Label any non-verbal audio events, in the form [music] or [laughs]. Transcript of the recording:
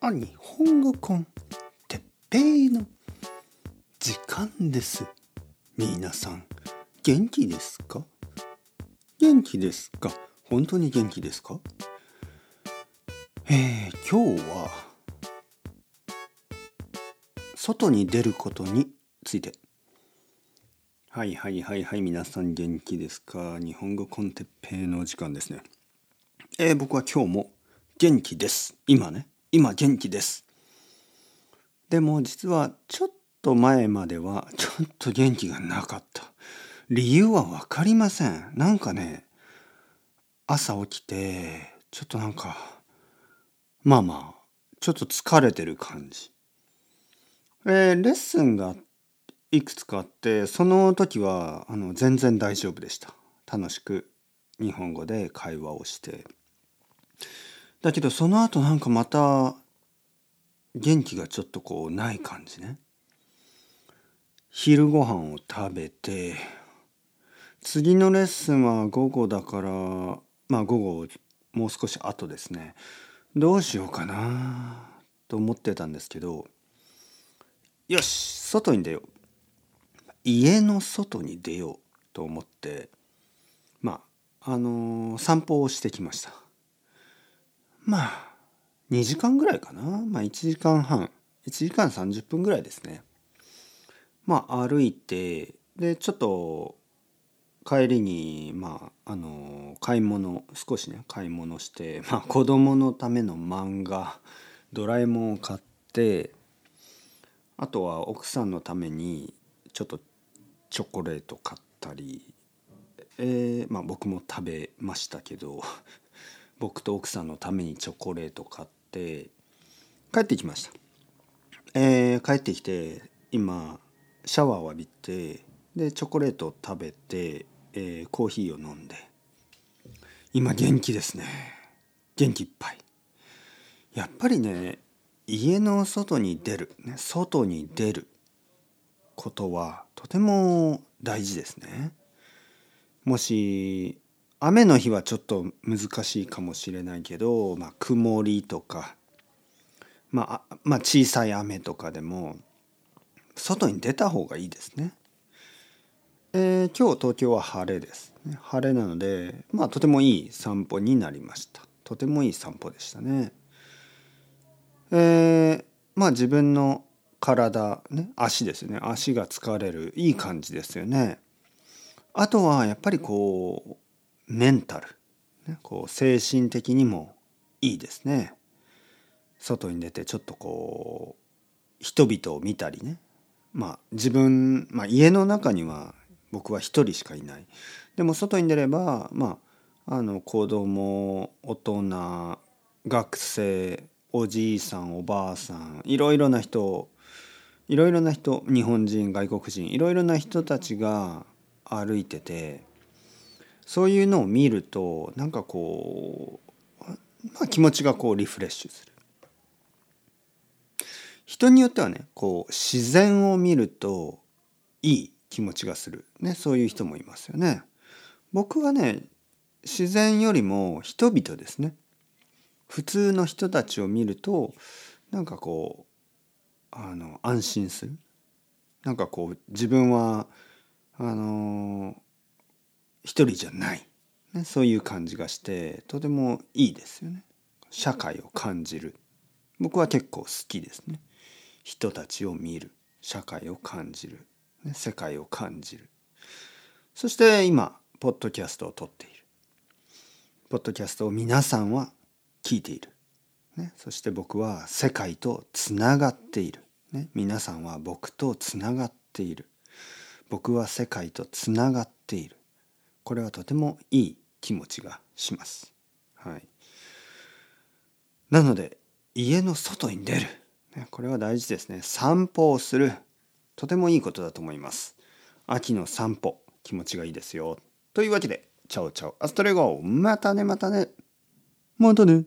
あ日本語コンてっぺいの時間です。皆さん元気ですか？元気ですか？本当に元気ですか？えー、今日は外に出ることについて。はいはいはいはい皆さん元気ですか？日本語コンテッペイの時間ですね。えー、僕は今日も元気です。今ね。今元気です。でも実はちょっと前まではちょっと元気がなかった。理由は分かりません。なんかね朝起きてちょっとなんかまあまあちょっと疲れてる感じ。えー、レッスンがいくつかあってその時はあの全然大丈夫でした。楽しく日本語で会話をして。だけどその後なんかまた元気がちょっとこうない感じね。昼ご飯を食べて次のレッスンは午後だからまあ午後もう少し後ですねどうしようかなと思ってたんですけどよし外に出よう家の外に出ようと思ってまああのー、散歩をしてきました。まあ2時間ぐらいかな。まあ1時間半。1時間30分ぐらいですね。まあ歩いてでちょっと帰りにまああの買い物少しね買い物して [laughs] まあ子供のための漫画「ドラえもん」を買ってあとは奥さんのためにちょっとチョコレート買ったりえー、まあ僕も食べましたけど僕と奥さんのためにチョコレート買って帰ってきました、えー、帰ってきて今シャワーを浴びてでチョコレートを食べて、えー、コーヒーを飲んで。今元気ですね。元気いっぱい。やっぱりね家の外に出る、ね、外に出ることはとても大事ですね。もし雨の日はちょっと難しいかもしれないけど、まあ、曇りとか、まあ、まあ小さい雨とかでも外に出た方がいいですね。えー、今日東京は晴れです。晴れなので、まあ、とてもいい散歩になりました。とてもいい散歩でしたね。えー、まあ自分の体ね足ですね足が疲れるいい感じですよね。あとはやっぱりこうメンタル、ね、こう精神的にもいいですね。外に出てちょっとこう人々を見たりね。まあ自分、まあ、家の中には僕は一人しかいない。でも外に出ればまああの子供大人学生おじいさんおばあさんいろいろな人いろいろな人日本人外国人いろいろな人たちが歩いててそういうのを見るとなんかこう、まあ、気持ちがこうリフレッシュする。人によってはねこう自然を見るといい気持ちがする、ね、そういう人もいますよね。僕はね自然よりも人々ですね普通の人たちを見るとなんかこうあの安心するなんかこう自分はあの一人じゃない、ね、そういう感じがしてとてもいいですよね。社会を感じる。僕は結構好きですね。人たちを見る。社会を感じる、ね、世界を感じる。そして今ポッドキャストを撮っている。ポッドキャストを皆さんは聞いている、ね、そして僕は世界とつながっている、ね、皆さんは僕とつながっている。僕は世界とつながっている。これはとてもいい気持ちがします。はい、なので家の外に出る。これは大事ですね。散歩をする。とてもいいことだと思います。秋の散歩気持ちがいいですよ。というわけで Chao chao。Hasta luego。またねまたね。またね。